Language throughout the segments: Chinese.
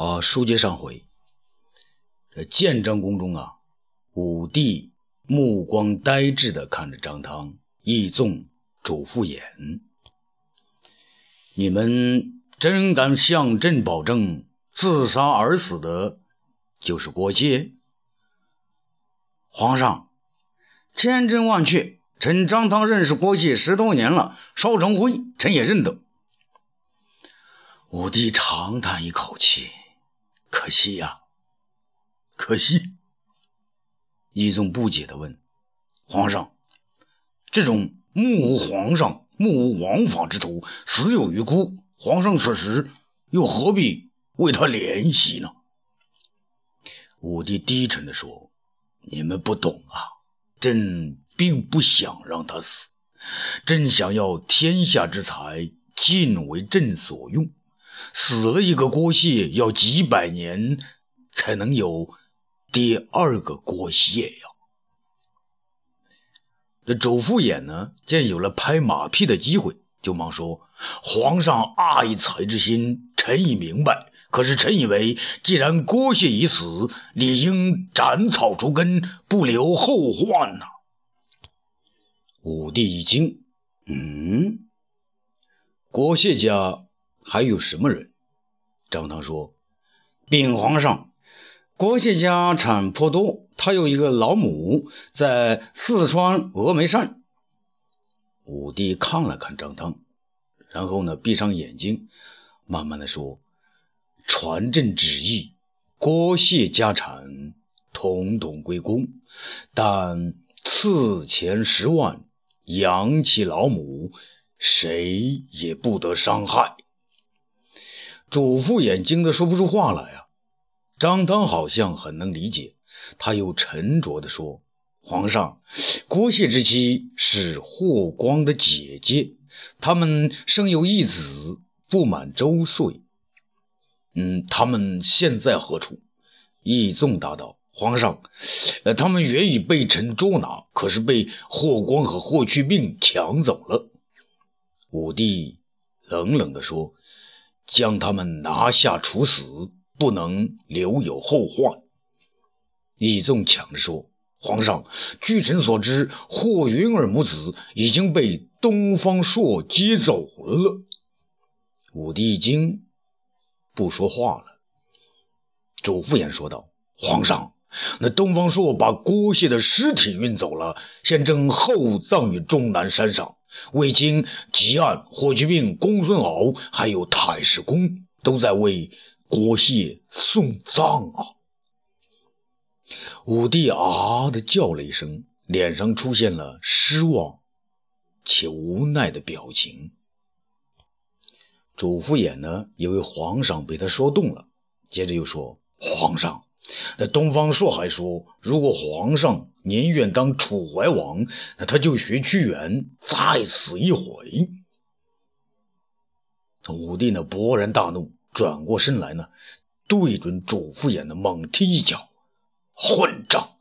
啊，书接上回，这建章宫中啊，武帝目光呆滞地看着张汤、义纵、主父偃。你们真敢向朕保证，自杀而死的，就是郭谢？皇上，千真万确，臣张汤认识郭谢十多年了，烧成灰，臣也认得。武帝长叹一口气。可惜呀，可惜。一宗不解地问：“皇上，这种目无皇上、目无王法之徒死有余辜，皇上此时又何必为他怜惜呢？”武帝低沉地说：“你们不懂啊，朕并不想让他死，朕想要天下之财尽为朕所用。”死了一个郭谢，要几百年才能有第二个郭谢呀！这周复衍呢，见有了拍马屁的机会，就忙说：“皇上爱才之心，臣已明白。可是臣以为，既然郭谢已死，理应斩草除根，不留后患呐。”武帝一惊：“嗯，郭谢家？”还有什么人？张汤说：“禀皇上，郭谢家产颇多，他有一个老母在四川峨眉山。”武帝看了看张汤，然后呢，闭上眼睛，慢慢的说：“传朕旨意，郭谢家产统统归公，但赐钱十万，养其老母，谁也不得伤害。”主父眼睛的说不出话来呀。张汤好像很能理解，他又沉着地说：“皇上，郭谢之妻是霍光的姐姐，他们生有一子，不满周岁。嗯，他们现在何处？”义纵答道：“皇上，呃，他们原已被臣捉拿，可是被霍光和霍去病抢走了。”武帝冷冷地说。将他们拿下处死，不能留有后患。义纵抢着说：“皇上，据臣所知，霍云儿母子已经被东方朔接走了。”武帝一惊，不说话了。周复言说道：“皇上，那东方朔把郭谢的尸体运走了，现正厚葬于终南山上。”卫青、吉安、霍去病、公孙敖，还有太史公，都在为郭谢送葬啊！武帝啊的叫了一声，脸上出现了失望且无奈的表情。主父偃呢，以为皇上被他说动了，接着又说：“皇上。”那东方朔还说，如果皇上宁愿当楚怀王，那他就学屈原，再死一回。武帝呢勃然大怒，转过身来呢，对准主父偃的猛踢一脚：“混账！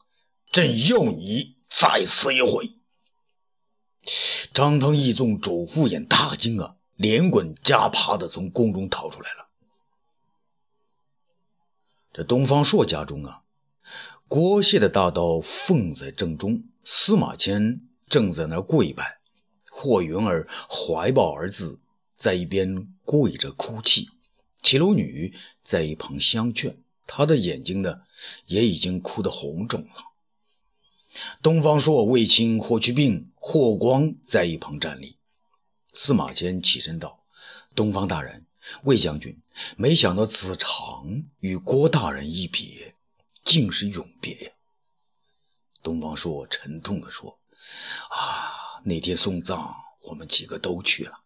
朕要你再死一回！”张汤、义纵、主父偃大惊啊，连滚加爬的从宫中逃出来了。这东方朔家中啊，郭谢的大刀奉在正中，司马迁正在那儿跪拜，霍云儿怀抱儿子在一边跪着哭泣，齐楼女在一旁相劝，他的眼睛呢也已经哭得红肿了。东方朔、卫青、霍去病、霍光在一旁站立，司马迁起身道：“东方大人。”魏将军，没想到子长与郭大人一别，竟是永别呀！东方朔沉痛地说：“啊，那天送葬，我们几个都去了，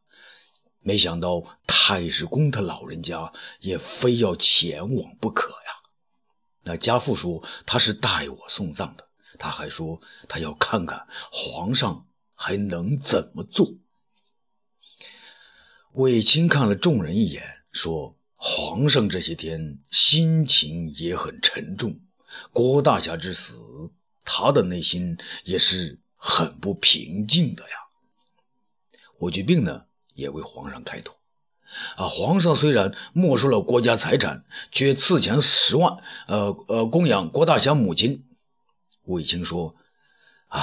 没想到太史公他老人家也非要前往不可呀。那家父说他是代我送葬的，他还说他要看看皇上还能怎么做。”卫青看了众人一眼，说：“皇上这些天心情也很沉重，郭大侠之死，他的内心也是很不平静的呀。”霍去病呢，也为皇上开脱：“啊，皇上虽然没收了国家财产，却赐钱十万，呃呃，供养郭大侠母亲。卫青说：“啊，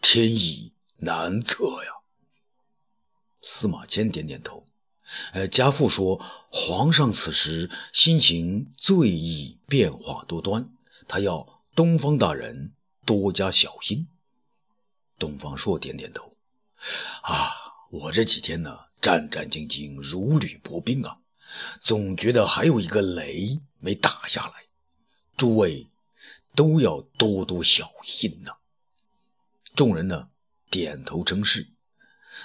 天意难测呀。”司马迁点点头。呃，家父说，皇上此时心情最易变化多端，他要东方大人多加小心。东方朔点点头。啊，我这几天呢，战战兢兢，如履薄冰啊，总觉得还有一个雷没打下来。诸位都要多多小心呐。众人呢，点头称是。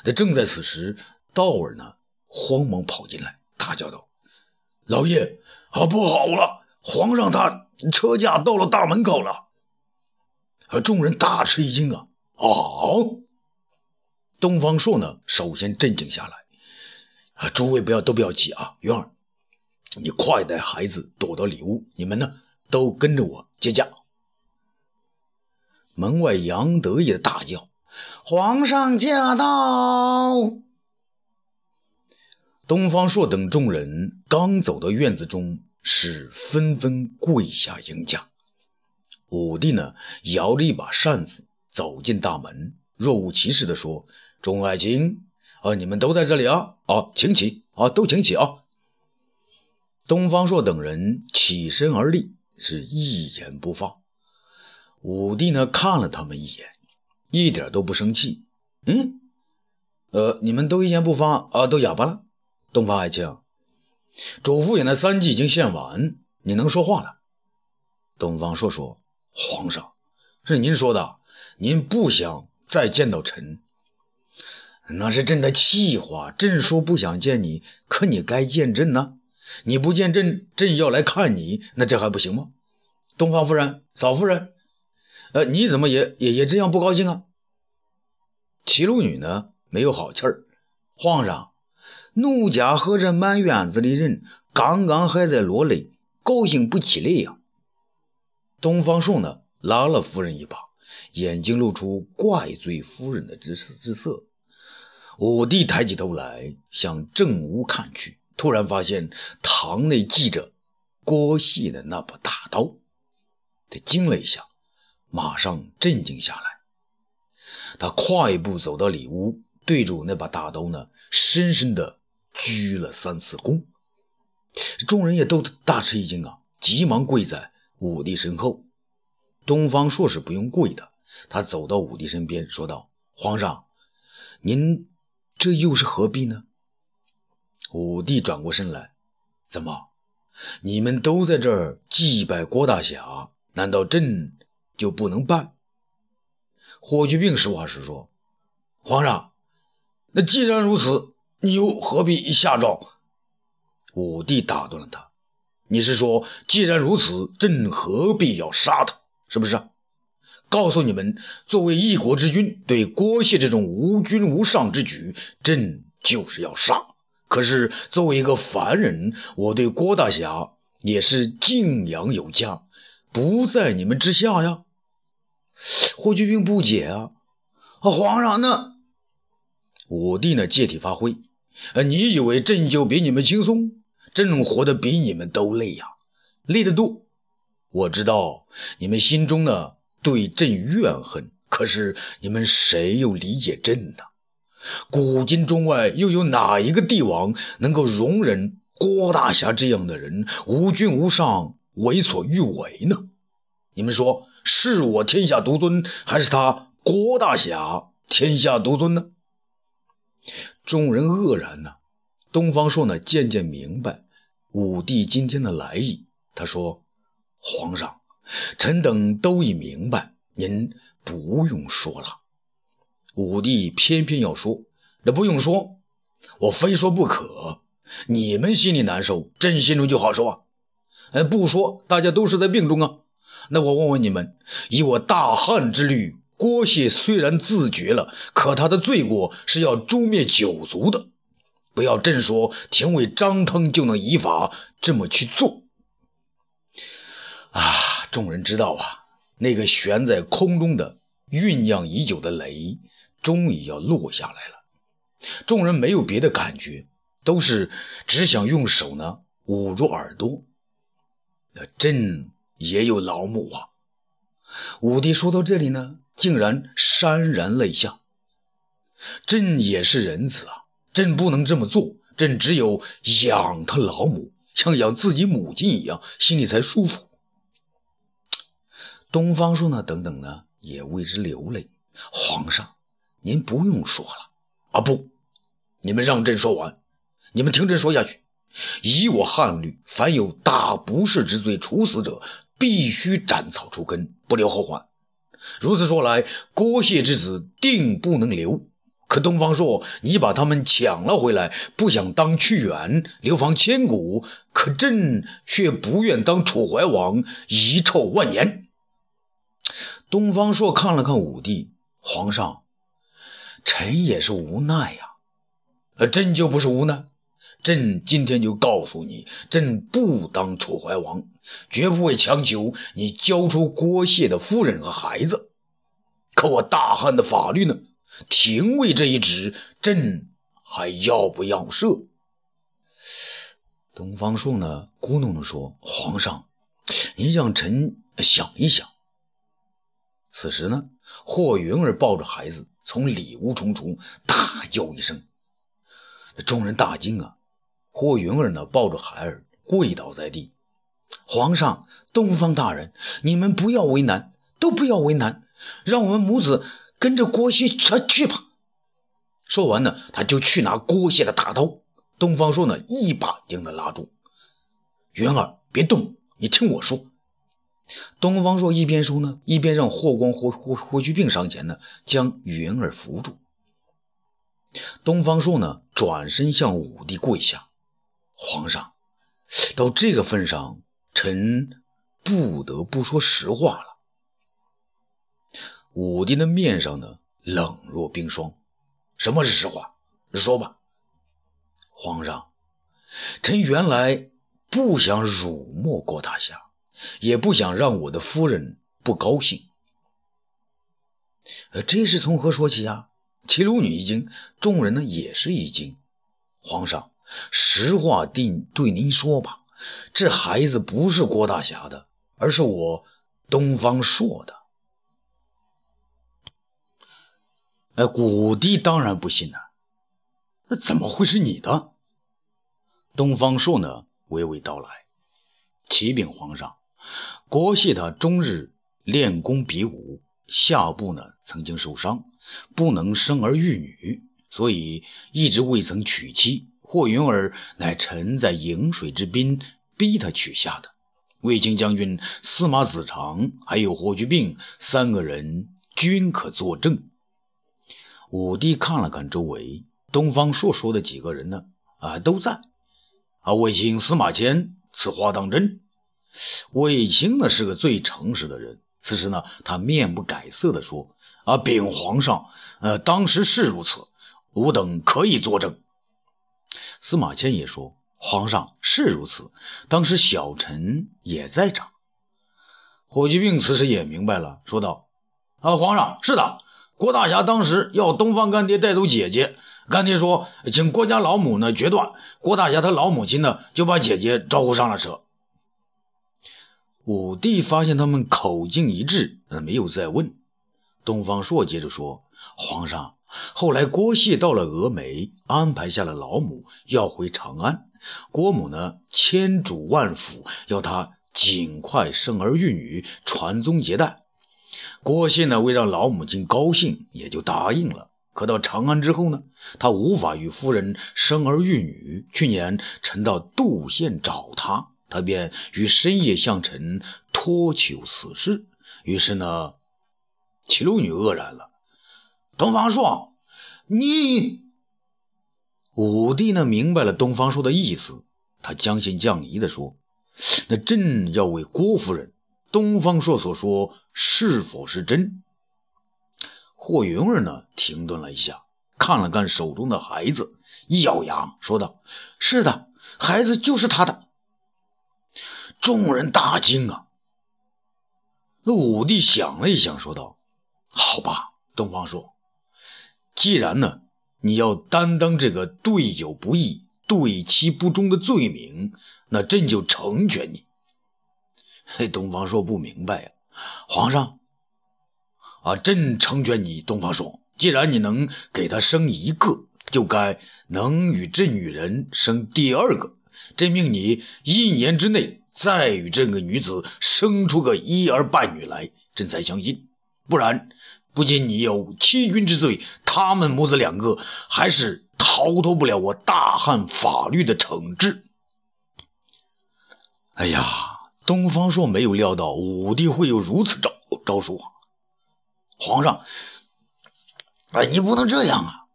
那正在此时，道儿呢？慌忙跑进来，大叫道：“老爷，啊，不好了！皇上他车驾到了大门口了。”啊，众人大吃一惊啊！哦，东方朔呢，首先镇静下来。啊，诸位不要都不要急啊，云儿，你快带孩子躲到里屋，你们呢都跟着我接驾。门外杨得意大叫：“皇上驾到！”东方朔等众人刚走到院子中，是纷纷跪下迎驾。武帝呢，摇着一把扇子走进大门，若无其事地说：“众爱卿，啊，你们都在这里啊！啊，请起啊，都请起啊！”东方朔等人起身而立，是一言不发。武帝呢，看了他们一眼，一点都不生气。嗯，呃，你们都一言不发啊，都哑巴了。东方爱卿，主父偃的三计已经献完，你能说话了。东方朔说：“皇上，是您说的，您不想再见到臣，那是朕的气话。朕说不想见你，可你该见朕呐。你不见朕，朕要来看你，那这还不行吗？东方夫人、嫂夫人，呃，你怎么也也也这样不高兴啊？”齐鲁女呢，没有好气儿，皇上。奴家和这满院子的人刚刚还在落泪，高兴不起来呀。东方朔呢，拉了夫人一把，眼睛露出怪罪夫人的之之色。武帝抬起头来，向正屋看去，突然发现堂内系着郭系的那把大刀，他惊了一下，马上镇静下来。他快步走到里屋，对住那把大刀呢，深深的。鞠了三次躬，众人也都大吃一惊啊，急忙跪在武帝身后。东方朔是不用跪的，他走到武帝身边，说道：“皇上，您这又是何必呢？”武帝转过身来：“怎么，你们都在这儿祭拜郭大侠，难道朕就不能办？”霍去病实话实说：“皇上，那既然如此。”你又何必下诏？武帝打断了他：“你是说，既然如此，朕何必要杀他？是不是？告诉你们，作为一国之君，对郭谢这种无君无上之举，朕就是要杀。可是作为一个凡人，我对郭大侠也是敬仰有加，不在你们之下呀。”霍去病不解啊，啊，皇上，那武帝呢？借题发挥。呃，你以为朕就比你们轻松？朕活得比你们都累呀，累得多。我知道你们心中呢对朕怨恨，可是你们谁又理解朕呢？古今中外又有哪一个帝王能够容忍郭大侠这样的人无君无上、为所欲为呢？你们说是我天下独尊，还是他郭大侠天下独尊呢？众人愕然呢。东方朔呢，渐渐明白武帝今天的来意。他说：“皇上，臣等都已明白，您不用说了。”武帝偏偏要说：“那不用说，我非说不可。你们心里难受，朕心中就好受啊。哎，不说，大家都是在病中啊。那我问问你们，以我大汉之律。”郭谢虽然自绝了，可他的罪过是要诛灭九族的。不要朕说廷尉张腾就能依法这么去做。啊！众人知道啊，那个悬在空中的、酝酿已久的雷，终于要落下来了。众人没有别的感觉，都是只想用手呢捂住耳朵。那朕也有老母啊！武帝说到这里呢，竟然潸然泪下。朕也是仁慈啊，朕不能这么做，朕只有养他老母，像养自己母亲一样，心里才舒服。东方朔呢，等等呢，也为之流泪。皇上，您不用说了啊！不，你们让朕说完，你们听朕说下去。以我汉律，凡有大不赦之罪，处死者，必须斩草除根，不留后患。如此说来，郭谢之子定不能留。可东方朔，你把他们抢了回来，不想当屈原，流芳千古；可朕却不愿当楚怀王，遗臭万年。东方朔看了看武帝，皇上，臣也是无奈呀。呃，朕就不是无奈。朕今天就告诉你，朕不当楚怀王，绝不会强求你交出郭谢的夫人和孩子。可我大汉的法律呢？廷尉这一职，朕还要不要设？东方朔呢，咕哝着说：“皇上，您让臣想一想。”此时呢，霍云儿抱着孩子从里屋冲出，大叫一声，众人大惊啊！霍云儿呢，抱着孩儿跪倒在地。皇上，东方大人，你们不要为难，都不要为难，让我们母子跟着郭谢去吧。说完呢，他就去拿郭谢的大刀。东方朔呢，一把将他拉住：“云儿，别动，你听我说。”东方朔一边说呢，一边让霍光、霍霍霍去病上前呢，将云儿扶住。东方朔呢，转身向武帝跪下。皇上，到这个份上，臣不得不说实话了。武帝的面上呢，冷若冰霜。什么是实话？说吧。皇上，臣原来不想辱没郭大侠，也不想让我的夫人不高兴。呃，这是从何说起啊？齐鲁女一惊，众人呢也是一惊。皇上。实话定对您说吧，这孩子不是郭大侠的，而是我东方朔的。哎，武帝当然不信了，那怎么会是你的？东方朔呢，娓娓道来：启禀皇上，郭谢他终日练功比武，下部呢曾经受伤，不能生儿育女，所以一直未曾娶妻。霍云儿乃臣在颍水之滨逼他取下的。卫青将军司马子长还有霍去病三个人均可作证。武帝看了看周围，东方朔说的几个人呢？啊，都在。啊，卫青、司马迁，此话当真？卫青呢是个最诚实的人。此时呢，他面不改色地说：“啊，禀皇上，呃，当时是如此，吾等可以作证。”司马迁也说：“皇上是如此，当时小臣也在场。”霍去病此时也明白了，说道：“啊，皇上是的，郭大侠当时要东方干爹带走姐姐，干爹说请郭家老母呢决断，郭大侠他老母亲呢就把姐姐招呼上了车。”武帝发现他们口径一致，没有再问。东方朔接着说：“皇上。”后来，郭谢到了峨眉，安排下了老母要回长安。郭母呢，千嘱万抚，要他尽快生儿育女，传宗接代。郭谢呢，为让老母亲高兴，也就答应了。可到长安之后呢，他无法与夫人生儿育女。去年，臣到杜县找他，他便于深夜向臣托求此事。于是呢，齐鲁女愕然了。东方朔，你武帝呢？明白了东方朔的意思，他将信将疑的说：“那朕要为郭夫人，东方朔所说是否是真？”霍云儿呢？停顿了一下，看了看手中的孩子，一咬牙说道：“是的，孩子就是他的。”众人大惊啊！那武帝想了一想，说道：“好吧，东方朔。”既然呢，你要担当这个对友不义、对其不忠的罪名，那朕就成全你。嘿，东方朔不明白呀，皇上啊，朕成全你。东方朔，既然你能给他生一个，就该能与这女人生第二个。朕命你一年之内再与这个女子生出个一儿半女来，朕才相信。不然，不仅你有欺君之罪，他们母子两个还是逃脱不了我大汉法律的惩治。哎呀，东方朔没有料到武帝会有如此招招数啊！皇上，哎，你不能这样啊！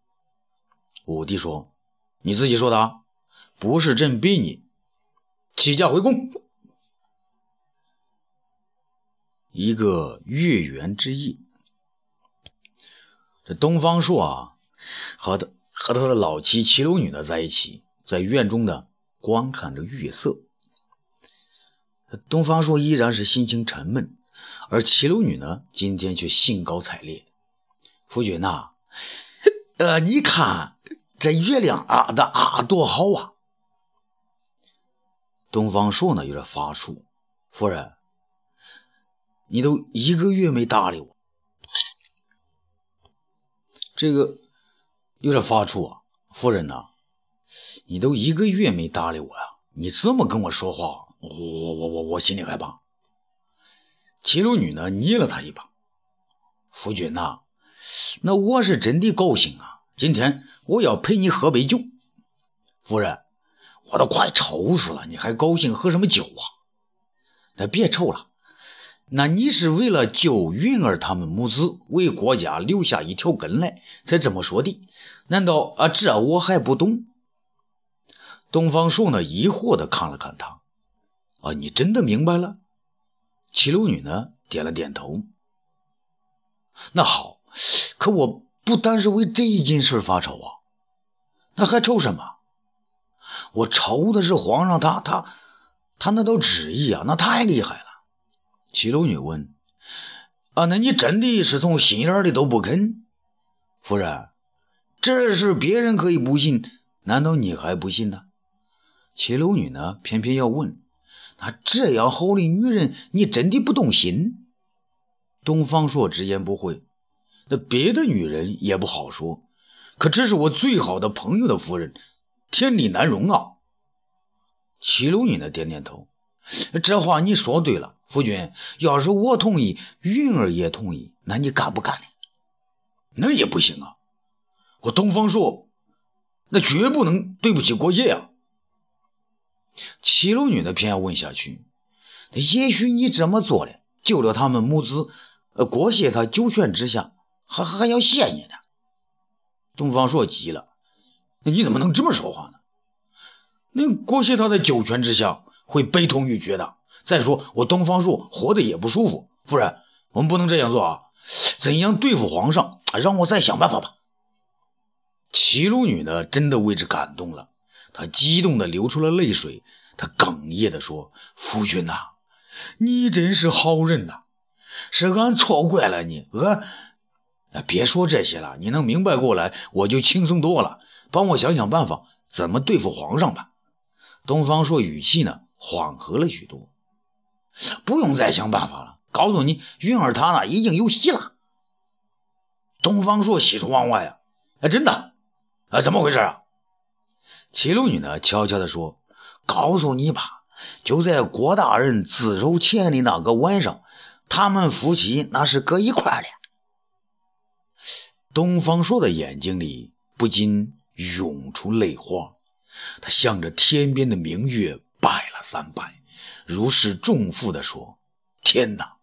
武帝说：“你自己说的啊。”不是朕逼你，起驾回宫。一个月圆之夜，这东方朔啊，和他和他的老妻齐楼女呢在一起，在院中呢观看着月色。东方朔依然是心情沉闷，而齐楼女呢今天却兴高采烈。夫君呐，呃，你看这月亮啊的啊多好啊！东方朔呢有点发怵，夫人，你都一个月没搭理我，这个有点发怵啊。夫人呐，你都一个月没搭理我呀，你这么跟我说话，我我我我心里害怕。齐鲁女呢捏了他一把，夫君呐，那我是真的高兴啊，今天我要陪你喝杯酒，夫人。我都快愁死了，你还高兴喝什么酒啊？那别愁了，那你是为了救云儿他们母子，为国家留下一条根来，才这么说的。难道啊，这我还不懂？东方朔呢，疑惑的看了看他，啊，你真的明白了？七楼女呢，点了点头。那好，可我不单是为这一件事发愁啊，那还愁什么？我愁的是皇上，他他他那道旨意啊，那太厉害了。齐楼女问：“啊，那你真的是从心眼里都不肯？夫人，这事别人可以不信，难道你还不信呢？”齐楼女呢，偏偏要问：“那这样好的女人，你真的不动心？”东方朔直言不讳：“那别的女人也不好说，可这是我最好的朋友的夫人。”天理难容啊！齐鲁女呢点点头，这话你说对了，夫君。要是我同意，云儿也同意，那你干不干呢？那也不行啊！我东方朔，那绝不能对不起国谢啊！齐鲁女的偏要问下去，那也许你这么做了，救了他们母子，呃，国谢他九泉之下，还还要谢你呢。东方朔急了。那你怎么能这么说话呢？那郭谢他在九泉之下会悲痛欲绝的。再说我东方朔活得也不舒服。夫人，我们不能这样做啊！怎样对付皇上？让我再想办法吧。齐鲁女呢，真的为之感动了，她激动的流出了泪水。她哽咽的说：“夫君呐，你真是好人呐，是俺错怪了你。俺……别说这些了，你能明白过来，我就轻松多了。”帮我想想办法，怎么对付皇上吧。东方朔语气呢缓和了许多，不用再想办法了。告诉你，云儿她呢已经有喜了。东方朔喜出望外啊！哎，真的？啊，怎么回事啊？齐鲁女呢悄悄地说：“告诉你吧，就在郭大人自首前的那个晚上，他们夫妻那是搁一块的。”东方朔的眼睛里不禁。涌出泪花，他向着天边的明月三拜，如释重负地说：“天哪，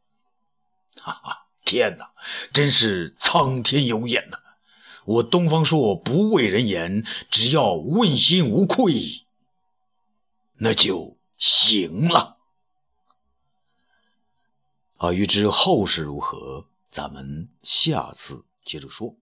哈哈，天哪，真是苍天有眼呐！我东方朔不畏人言，只要问心无愧，那就行了。”啊，欲知后事如何，咱们下次接着说。